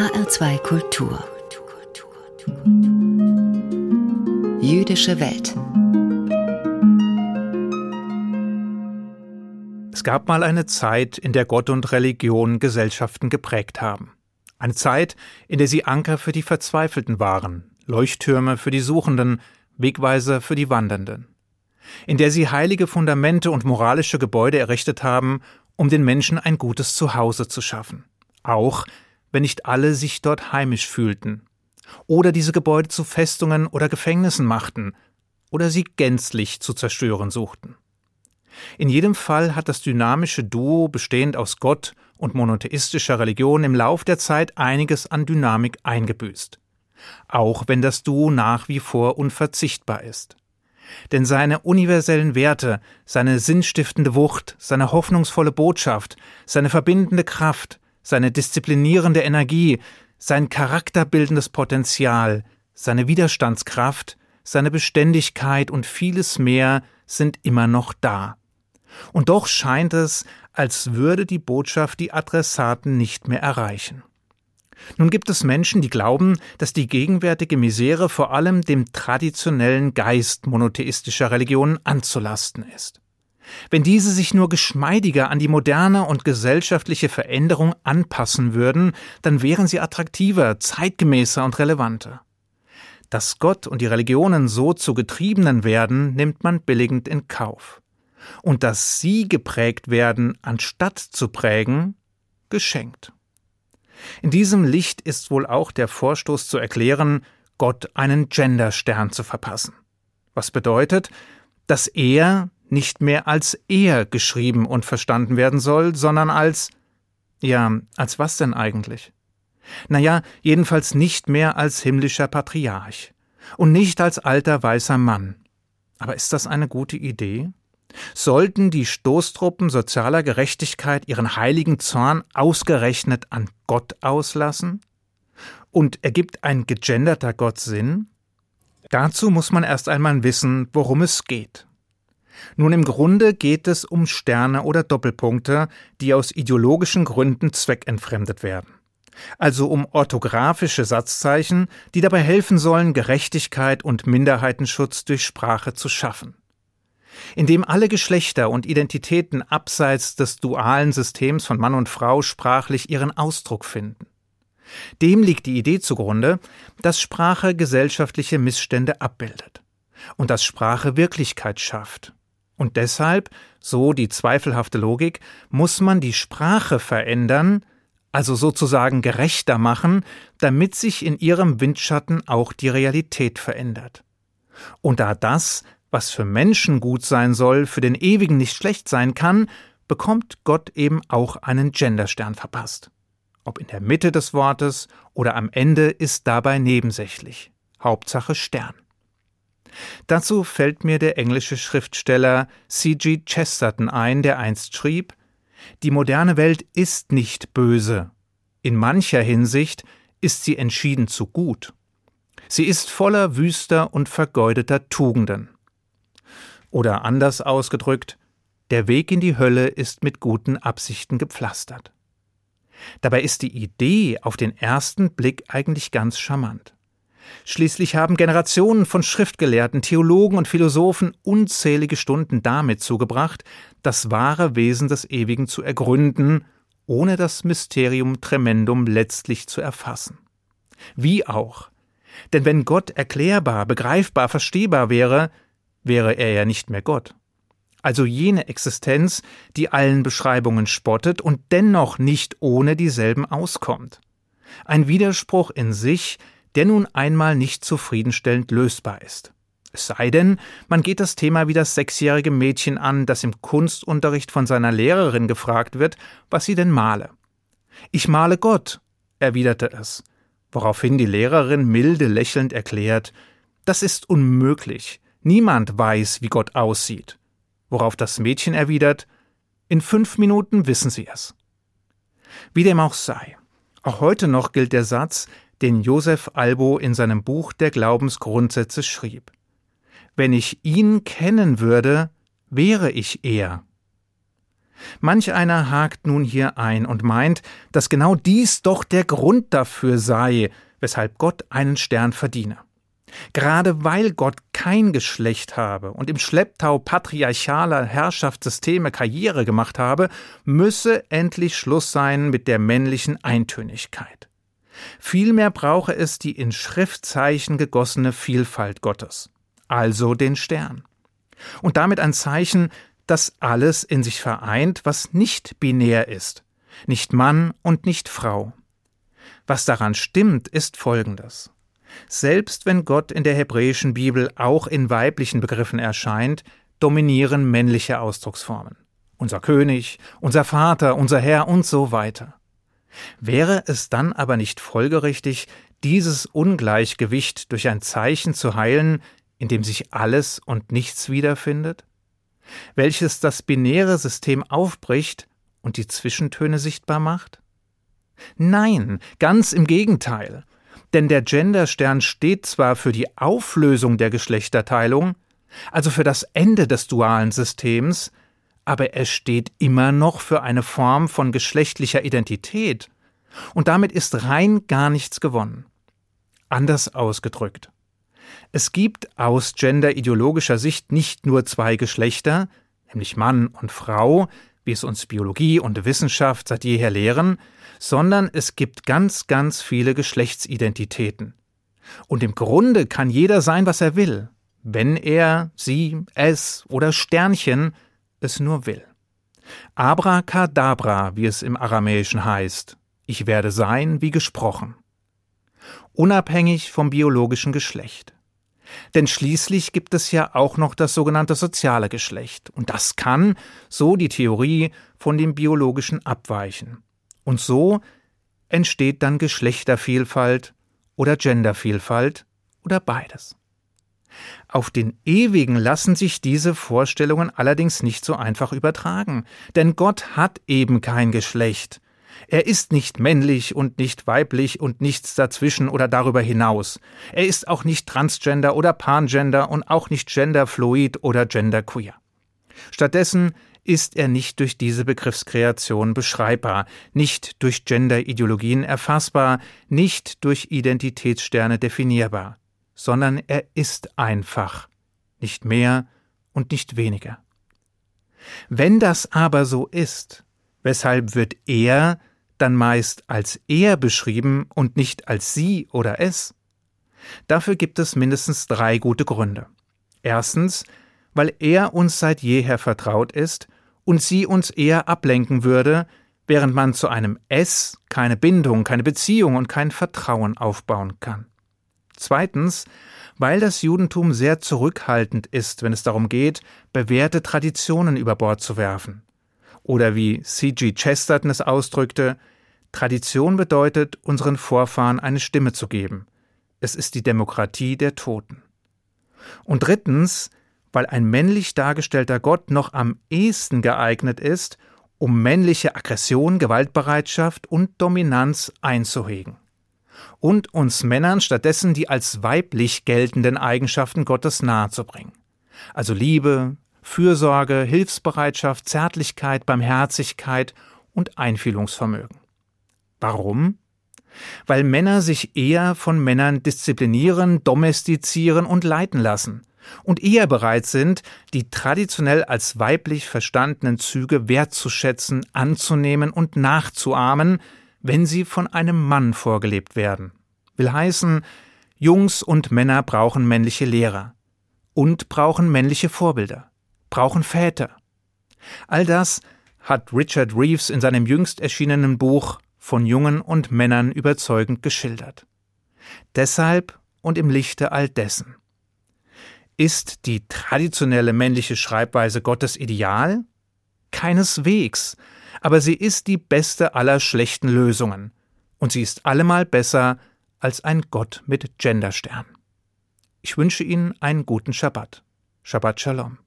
HR2 Kultur Jüdische Welt Es gab mal eine Zeit, in der Gott und Religion Gesellschaften geprägt haben. Eine Zeit, in der sie Anker für die Verzweifelten waren, Leuchttürme für die Suchenden, Wegweiser für die Wandernden. In der sie heilige Fundamente und moralische Gebäude errichtet haben, um den Menschen ein gutes Zuhause zu schaffen. Auch wenn nicht alle sich dort heimisch fühlten. Oder diese Gebäude zu Festungen oder Gefängnissen machten, oder sie gänzlich zu zerstören suchten. In jedem Fall hat das dynamische Duo bestehend aus Gott und monotheistischer Religion im Lauf der Zeit einiges an Dynamik eingebüßt. Auch wenn das Duo nach wie vor unverzichtbar ist. Denn seine universellen Werte, seine sinnstiftende Wucht, seine hoffnungsvolle Botschaft, seine verbindende Kraft, seine disziplinierende Energie, sein charakterbildendes Potenzial, seine Widerstandskraft, seine Beständigkeit und vieles mehr sind immer noch da. Und doch scheint es, als würde die Botschaft die Adressaten nicht mehr erreichen. Nun gibt es Menschen, die glauben, dass die gegenwärtige Misere vor allem dem traditionellen Geist monotheistischer Religionen anzulasten ist. Wenn diese sich nur geschmeidiger an die moderne und gesellschaftliche Veränderung anpassen würden, dann wären sie attraktiver, zeitgemäßer und relevanter. Dass Gott und die Religionen so zu Getriebenen werden, nimmt man billigend in Kauf und dass sie geprägt werden, anstatt zu prägen, geschenkt. In diesem Licht ist wohl auch der Vorstoß zu erklären, Gott einen Genderstern zu verpassen. Was bedeutet, dass er nicht mehr als er geschrieben und verstanden werden soll, sondern als ja, als was denn eigentlich? Naja, jedenfalls nicht mehr als himmlischer Patriarch und nicht als alter weißer Mann. Aber ist das eine gute Idee? Sollten die Stoßtruppen sozialer Gerechtigkeit ihren heiligen Zorn ausgerechnet an Gott auslassen? Und ergibt ein gegenderter Gott Sinn? Dazu muss man erst einmal wissen, worum es geht. Nun im Grunde geht es um Sterne oder Doppelpunkte, die aus ideologischen Gründen zweckentfremdet werden. Also um orthografische Satzzeichen, die dabei helfen sollen, Gerechtigkeit und Minderheitenschutz durch Sprache zu schaffen in dem alle Geschlechter und Identitäten abseits des dualen Systems von Mann und Frau sprachlich ihren Ausdruck finden. Dem liegt die Idee zugrunde, dass Sprache gesellschaftliche Missstände abbildet und dass Sprache Wirklichkeit schafft. Und deshalb, so die zweifelhafte Logik, muss man die Sprache verändern, also sozusagen gerechter machen, damit sich in ihrem Windschatten auch die Realität verändert. Und da das was für Menschen gut sein soll, für den Ewigen nicht schlecht sein kann, bekommt Gott eben auch einen Genderstern verpasst. Ob in der Mitte des Wortes oder am Ende ist dabei nebensächlich. Hauptsache Stern. Dazu fällt mir der englische Schriftsteller C.G. Chesterton ein, der einst schrieb Die moderne Welt ist nicht böse. In mancher Hinsicht ist sie entschieden zu gut. Sie ist voller wüster und vergeudeter Tugenden. Oder anders ausgedrückt, der Weg in die Hölle ist mit guten Absichten gepflastert. Dabei ist die Idee auf den ersten Blick eigentlich ganz charmant. Schließlich haben Generationen von Schriftgelehrten, Theologen und Philosophen unzählige Stunden damit zugebracht, das wahre Wesen des Ewigen zu ergründen, ohne das Mysterium Tremendum letztlich zu erfassen. Wie auch. Denn wenn Gott erklärbar, begreifbar, verstehbar wäre, wäre er ja nicht mehr Gott. Also jene Existenz, die allen Beschreibungen spottet und dennoch nicht ohne dieselben auskommt. Ein Widerspruch in sich, der nun einmal nicht zufriedenstellend lösbar ist. Es sei denn, man geht das Thema wie das sechsjährige Mädchen an, das im Kunstunterricht von seiner Lehrerin gefragt wird, was sie denn male. Ich male Gott, erwiderte es, woraufhin die Lehrerin milde lächelnd erklärt, das ist unmöglich. Niemand weiß, wie Gott aussieht. Worauf das Mädchen erwidert, in fünf Minuten wissen Sie es. Wie dem auch sei. Auch heute noch gilt der Satz, den Josef Albo in seinem Buch der Glaubensgrundsätze schrieb. Wenn ich ihn kennen würde, wäre ich er. Manch einer hakt nun hier ein und meint, dass genau dies doch der Grund dafür sei, weshalb Gott einen Stern verdiene. Gerade weil Gott kein Geschlecht habe und im Schlepptau patriarchaler Herrschaftssysteme Karriere gemacht habe, müsse endlich Schluss sein mit der männlichen Eintönigkeit. Vielmehr brauche es die in Schriftzeichen gegossene Vielfalt Gottes, also den Stern. Und damit ein Zeichen, das alles in sich vereint, was nicht binär ist, nicht Mann und nicht Frau. Was daran stimmt, ist Folgendes. Selbst wenn Gott in der hebräischen Bibel auch in weiblichen Begriffen erscheint, dominieren männliche Ausdrucksformen. Unser König, unser Vater, unser Herr und so weiter. Wäre es dann aber nicht folgerichtig, dieses Ungleichgewicht durch ein Zeichen zu heilen, in dem sich alles und nichts wiederfindet? Welches das binäre System aufbricht und die Zwischentöne sichtbar macht? Nein, ganz im Gegenteil. Denn der Genderstern steht zwar für die Auflösung der Geschlechterteilung, also für das Ende des dualen Systems, aber er steht immer noch für eine Form von geschlechtlicher Identität, und damit ist rein gar nichts gewonnen. Anders ausgedrückt. Es gibt aus genderideologischer Sicht nicht nur zwei Geschlechter, nämlich Mann und Frau, wie es uns Biologie und Wissenschaft seit jeher lehren, sondern es gibt ganz, ganz viele Geschlechtsidentitäten. Und im Grunde kann jeder sein, was er will, wenn er, sie, es oder Sternchen es nur will. Abracadabra, wie es im Aramäischen heißt, ich werde sein wie gesprochen. Unabhängig vom biologischen Geschlecht. Denn schließlich gibt es ja auch noch das sogenannte soziale Geschlecht, und das kann, so die Theorie, von dem biologischen abweichen. Und so entsteht dann Geschlechtervielfalt oder Gendervielfalt oder beides. Auf den Ewigen lassen sich diese Vorstellungen allerdings nicht so einfach übertragen, denn Gott hat eben kein Geschlecht. Er ist nicht männlich und nicht weiblich und nichts dazwischen oder darüber hinaus. Er ist auch nicht transgender oder pangender und auch nicht genderfluid oder genderqueer. Stattdessen ist er nicht durch diese Begriffskreation beschreibbar, nicht durch Genderideologien erfassbar, nicht durch Identitätssterne definierbar, sondern er ist einfach, nicht mehr und nicht weniger. Wenn das aber so ist, weshalb wird er dann meist als er beschrieben und nicht als sie oder es? Dafür gibt es mindestens drei gute Gründe. Erstens, weil er uns seit jeher vertraut ist und sie uns eher ablenken würde, während man zu einem Es keine Bindung, keine Beziehung und kein Vertrauen aufbauen kann. Zweitens, weil das Judentum sehr zurückhaltend ist, wenn es darum geht, bewährte Traditionen über Bord zu werfen. Oder wie C.G. Chesterton es ausdrückte, Tradition bedeutet, unseren Vorfahren eine Stimme zu geben. Es ist die Demokratie der Toten. Und drittens, weil ein männlich dargestellter Gott noch am ehesten geeignet ist, um männliche Aggression, Gewaltbereitschaft und Dominanz einzuhegen. Und uns Männern stattdessen die als weiblich geltenden Eigenschaften Gottes nahezubringen. Also Liebe, Fürsorge, Hilfsbereitschaft, Zärtlichkeit, Barmherzigkeit und Einfühlungsvermögen. Warum? Weil Männer sich eher von Männern disziplinieren, domestizieren und leiten lassen und eher bereit sind, die traditionell als weiblich verstandenen Züge wertzuschätzen, anzunehmen und nachzuahmen, wenn sie von einem Mann vorgelebt werden. Will heißen, Jungs und Männer brauchen männliche Lehrer und brauchen männliche Vorbilder, brauchen Väter. All das hat Richard Reeves in seinem jüngst erschienenen Buch von Jungen und Männern überzeugend geschildert. Deshalb und im Lichte all dessen. Ist die traditionelle männliche Schreibweise Gottes ideal? Keineswegs, aber sie ist die beste aller schlechten Lösungen, und sie ist allemal besser als ein Gott mit Genderstern. Ich wünsche Ihnen einen guten Schabbat. Shabbat Shalom.